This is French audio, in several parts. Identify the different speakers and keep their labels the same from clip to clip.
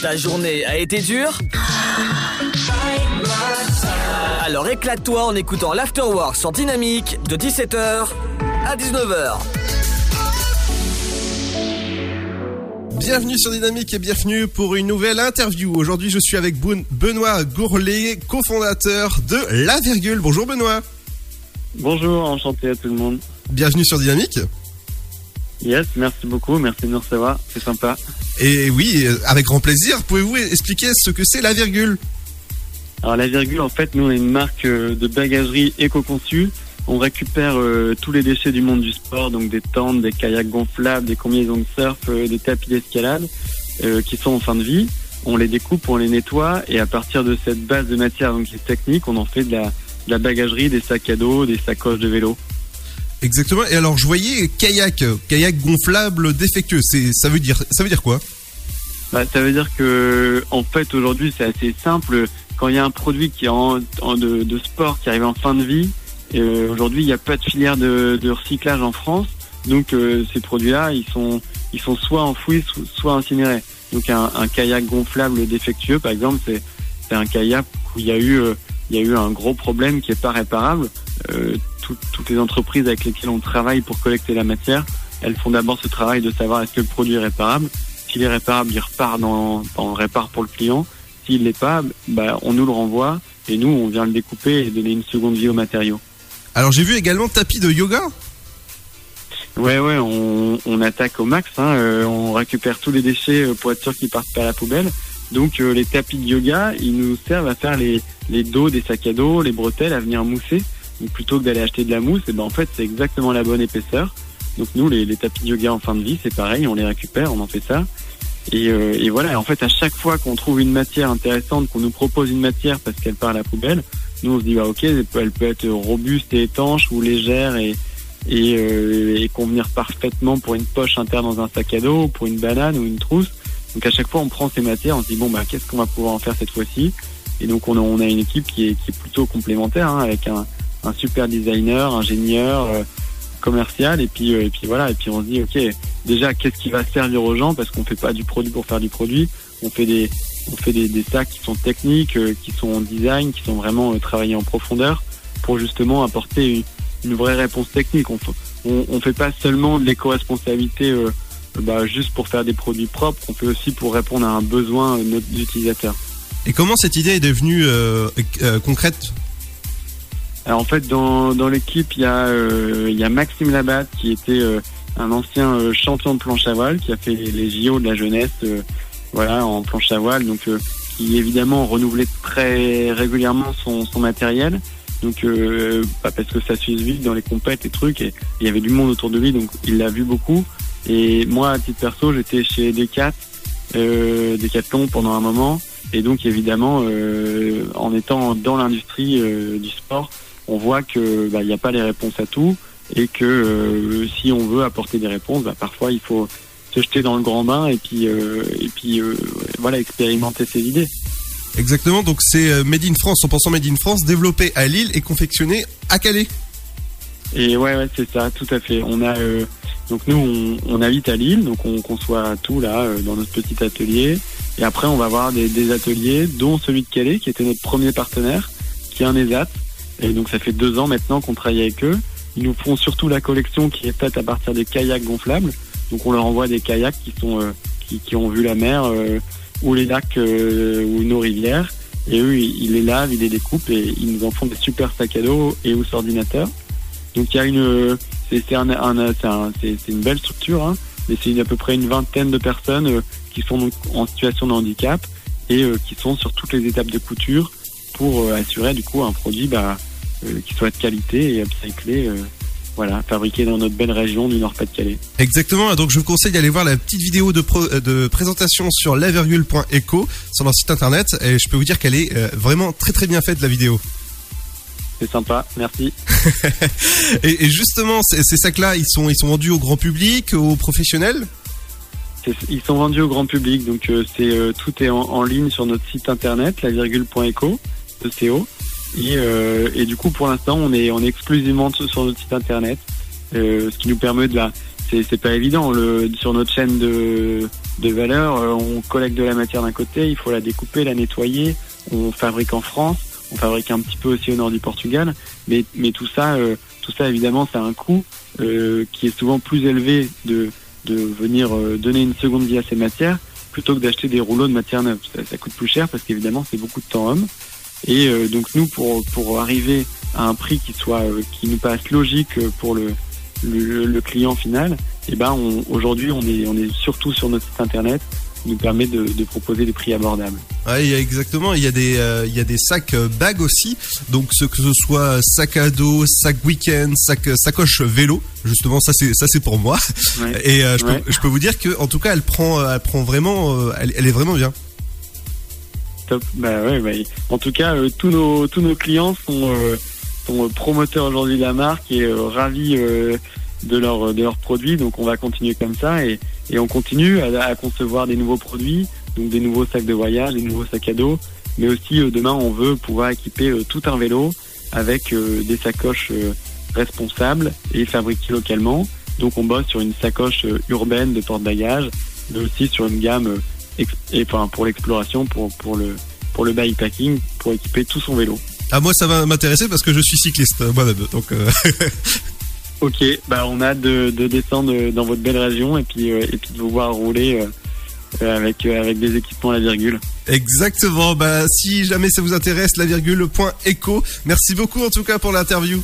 Speaker 1: Ta journée a été dure Alors éclate-toi en écoutant l'Afterwork sur Dynamique de 17h à 19h.
Speaker 2: Bienvenue sur Dynamique et bienvenue pour une nouvelle interview. Aujourd'hui, je suis avec Benoît Gourlet, cofondateur de La Virgule. Bonjour Benoît.
Speaker 3: Bonjour, enchanté à tout le monde.
Speaker 2: Bienvenue sur Dynamique.
Speaker 3: Yes, merci beaucoup, merci de nous recevoir, c'est sympa.
Speaker 2: Et oui, avec grand plaisir. Pouvez-vous expliquer ce que c'est la virgule?
Speaker 3: Alors la virgule, en fait, nous on est une marque euh, de bagagerie éco-conçue. On récupère euh, tous les déchets du monde du sport, donc des tentes, des kayaks gonflables, des combinaisons de surf, euh, des tapis d'escalade, qui sont en fin de vie. On les découpe, on les nettoie, et à partir de cette base de matière, donc qui est technique, on en fait de la, de la bagagerie, des sacs à dos, des sacoches de vélo.
Speaker 2: Exactement. Et alors, je voyais kayak, kayak gonflable défectueux. C'est, ça veut dire, ça veut dire quoi?
Speaker 3: Bah, ça veut dire que, en fait, aujourd'hui, c'est assez simple. Quand il y a un produit qui est en, de, sport qui arrive en fin de vie, euh, aujourd'hui, il n'y a pas de filière de, recyclage en France. Donc, euh, ces produits-là, ils sont, ils sont soit enfouis, soit incinérés. Donc, un, un kayak gonflable défectueux, par exemple, c'est, c'est un kayak où il y a eu, euh, il y a eu un gros problème qui est pas réparable. Euh, toutes les entreprises avec lesquelles on travaille pour collecter la matière, elles font d'abord ce travail de savoir est-ce que le produit est réparable. S'il est réparable, il repart dans, on répare pour le client. S'il l'est pas, bah, on nous le renvoie et nous, on vient le découper et donner une seconde vie au matériau.
Speaker 2: Alors j'ai vu également tapis de yoga.
Speaker 3: Ouais, ouais, on, on attaque au max. Hein, euh, on récupère tous les déchets euh, pour être sûr qu'ils partent pas à la poubelle. Donc euh, les tapis de yoga, ils nous servent à faire les, les dos des sacs à dos, les bretelles, à venir mousser plutôt que d'aller acheter de la mousse, et eh ben en fait c'est exactement la bonne épaisseur. Donc nous les, les, tapis de yoga en fin de vie c'est pareil, on les récupère, on en fait ça. Et, euh, et voilà, en fait à chaque fois qu'on trouve une matière intéressante, qu'on nous propose une matière parce qu'elle part à la poubelle, nous on se dit bah ok, elle peut, elle peut être robuste et étanche ou légère et et, euh, et, convenir parfaitement pour une poche interne dans un sac à dos, pour une banane ou une trousse. Donc à chaque fois on prend ces matières, on se dit bon bah qu'est-ce qu'on va pouvoir en faire cette fois-ci? Et donc on a, on a une équipe qui est, qui est plutôt complémentaire hein, avec un un super designer, ingénieur, euh, commercial, et puis euh, et puis voilà, et puis on se dit ok, déjà qu'est-ce qui va servir aux gens? Parce qu'on fait pas du produit pour faire du produit, on fait des on fait des, sacs qui sont techniques, euh, qui sont en design, qui sont vraiment travaillés en profondeur pour justement apporter une, vraie réponse technique. On, on, on fait pas seulement de l'éco-responsabilité bah, juste pour faire des produits propres, on fait aussi pour répondre à un besoin de utilisateurs.
Speaker 2: Et comment cette idée est devenue concrète?
Speaker 3: Alors en fait, dans, dans l'équipe, il y, a, euh, y a Maxime Labatte qui était euh, un ancien euh, champion de planche à voile, qui a fait les JO de la jeunesse, voilà, en planche à voile, donc qui évidemment renouvelait très régulièrement son, son matériel. Donc bah, parce que ça s'use vite dans les compètes et trucs, et il y avait du monde autour de lui, donc il l'a vu beaucoup. Et moi, à titre perso, j'étais chez Decat, euh, Decathlon pendant un moment, et donc évidemment, en étant dans l'industrie du sport, on voit que bah, il n'y a pas les réponses à tout et que euh, si on veut apporter des réponses, bah, parfois il faut se jeter dans le grand bain et puis euh, et puis euh, voilà expérimenter ses idées.
Speaker 2: Exactement, donc c'est Made in France, 100% Made in France, développé à Lille et confectionné à Calais.
Speaker 3: Et ouais, ouais c'est ça, tout à fait. On a donc nous on, habite à Lille, donc on conçoit tout là dans notre petit atelier. Et après on va avoir des, des ateliers, dont celui de Calais qui était notre premier partenaire, qui est un ESAT, et donc ça fait deux ans maintenant qu'on travaille avec eux. Ils nous font surtout la collection qui est faite à partir des kayaks gonflables. Donc on leur envoie des kayaks qui sont euh, qui, qui, ont vu la mer euh, ou les lacs euh, ou nos rivières. Et eux, ils les lavent, ils les découpent et ils nous en font des super sacs à dos et ou ordinateurs. Donc il y a une c'est un, un, c'est une belle structure, hein, mais c'est à peu près une vingtaine de personnes qui sont en situation de handicap et qui sont sur toutes les étapes de couture pour assurer du coup un produit bah, euh, qui soit de qualité et upcyclé. Euh, voilà, fabriqué dans notre belle région du Nord-Pas-de-Calais.
Speaker 2: Exactement, donc je vous conseille d'aller voir la petite vidéo de, euh, de présentation sur lavirgule.eco sur leur site internet et je peux vous dire qu'elle est vraiment très très bien faite la vidéo.
Speaker 3: C'est sympa, merci.
Speaker 2: et, justement, ces, sacs-là, ils sont, ils sont vendus au grand public, aux professionnels?
Speaker 3: Ils sont vendus au grand public, donc c'est tout est en, en, ligne sur notre site internet, lavirgule.eco, ECO. Et, euh, et du coup, pour l'instant, on est, on est exclusivement sur notre site internet, euh, ce qui nous permet de la. C'est pas évident le, sur notre chaîne de, de valeur. Euh, on collecte de la matière d'un côté, il faut la découper, la nettoyer. On fabrique en France, on fabrique un petit peu aussi au nord du Portugal, mais, mais tout ça, euh, tout ça évidemment, ça a un coût euh, qui est souvent plus élevé de, de venir donner une seconde vie à ces matières plutôt que d'acheter des rouleaux de matière neuve. Ça, ça coûte plus cher parce qu'évidemment, c'est beaucoup de temps homme. Et donc nous, pour, pour arriver à un prix qui soit qui nous passe logique pour le, le, le client final, et eh ben aujourd'hui on est on est surtout sur notre site internet qui nous permet de, de proposer des prix abordables.
Speaker 2: Ah, il y a exactement, il y a des euh, il y a des sacs euh, bags aussi, donc ce que ce soit sac à dos, sac week-end, sac euh, sacoche vélo, justement ça c'est ça c'est pour moi. Et je, peux, je, peux, vous dire que en tout cas elle prend elle prend vraiment elle, elle est vraiment bien.
Speaker 3: Top. Bah bah, en tout cas tous nos tous nos clients sont sont promoteurs aujourd'hui de la marque et ravis de leurs produits. Donc on va continuer comme ça et, on continue à, à, concevoir des nouveaux produits, donc des nouveaux sacs de voyage, des nouveaux sacs à dos. Mais aussi euh, demain on veut pouvoir équiper euh, tout un vélo avec euh, des sacoches responsables et fabriquées localement. Donc on bosse sur une sacoche urbaine de porte-bagages, mais aussi sur une gamme et, enfin, pour l'exploration, pour, pour le pour le bikepacking, pour équiper tout son vélo.
Speaker 2: Ah moi ça va m'intéresser parce que je suis cycliste moi-même donc
Speaker 3: Ok, bah on a hâte de, de, descendre dans votre belle région et puis, euh, et puis de vous voir rouler euh, avec, euh, avec des équipements à la virgule.
Speaker 2: Exactement, bah si jamais ça vous intéresse, la virgule, point écho. Merci beaucoup en tout cas pour l'interview.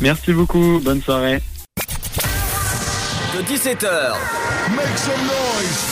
Speaker 3: Merci beaucoup, bonne soirée.
Speaker 1: De 17h Make some noise.